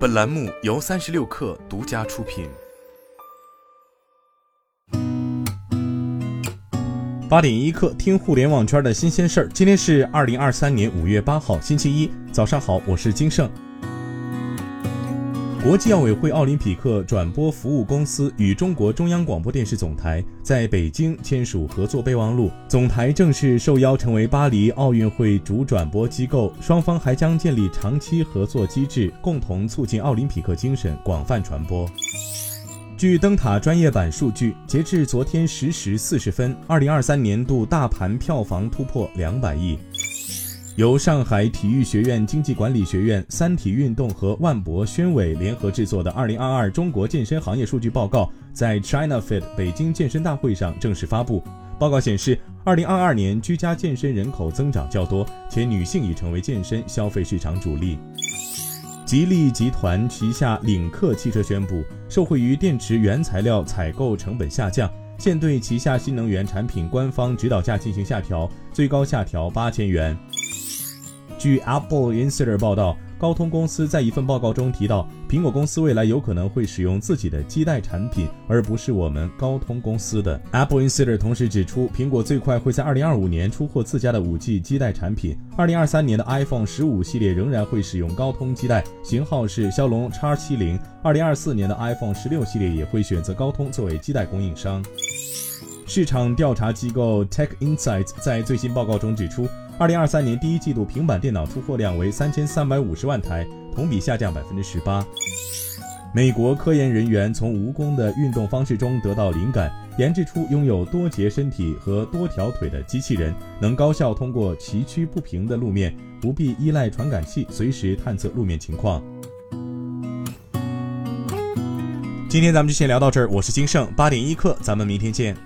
本栏目由三十六氪独家出品。八点一刻，听互联网圈的新鲜事儿。今天是二零二三年五月八号，星期一，早上好，我是金盛。国际奥委会奥林匹克转播服务公司与中国中央广播电视总台在北京签署合作备忘录，总台正式受邀成为巴黎奥运会主转播机构。双方还将建立长期合作机制，共同促进奥林匹克精神广泛传播。据灯塔专业版数据，截至昨天十时四十分，二零二三年度大盘票房突破两百亿。由上海体育学院经济管理学院、三体运动和万博宣委联合制作的《二零二二中国健身行业数据报告》在 China Fit 北京健身大会上正式发布。报告显示，二零二二年居家健身人口增长较多，且女性已成为健身消费市场主力。吉利集团旗下领克汽车宣布，受惠于电池原材料采购成本下降，现对旗下新能源产品官方指导价进行下调，最高下调八千元。据 Apple Insider 报道，高通公司在一份报告中提到，苹果公司未来有可能会使用自己的基带产品，而不是我们高通公司的。Apple Insider 同时指出，苹果最快会在2025年出货自家的 5G 基带产品。2023年的 iPhone 15系列仍然会使用高通基带，型号是骁龙 X70。2024年的 iPhone 16系列也会选择高通作为基带供应商。市场调查机构 Tech Insights 在最新报告中指出。二零二三年第一季度平板电脑出货量为三千三百五十万台，同比下降百分之十八。美国科研人员从蜈蚣的运动方式中得到灵感，研制出拥有多节身体和多条腿的机器人，能高效通过崎岖不平的路面，不必依赖传感器随时探测路面情况。今天咱们就先聊到这儿，我是金盛，八点一刻，咱们明天见。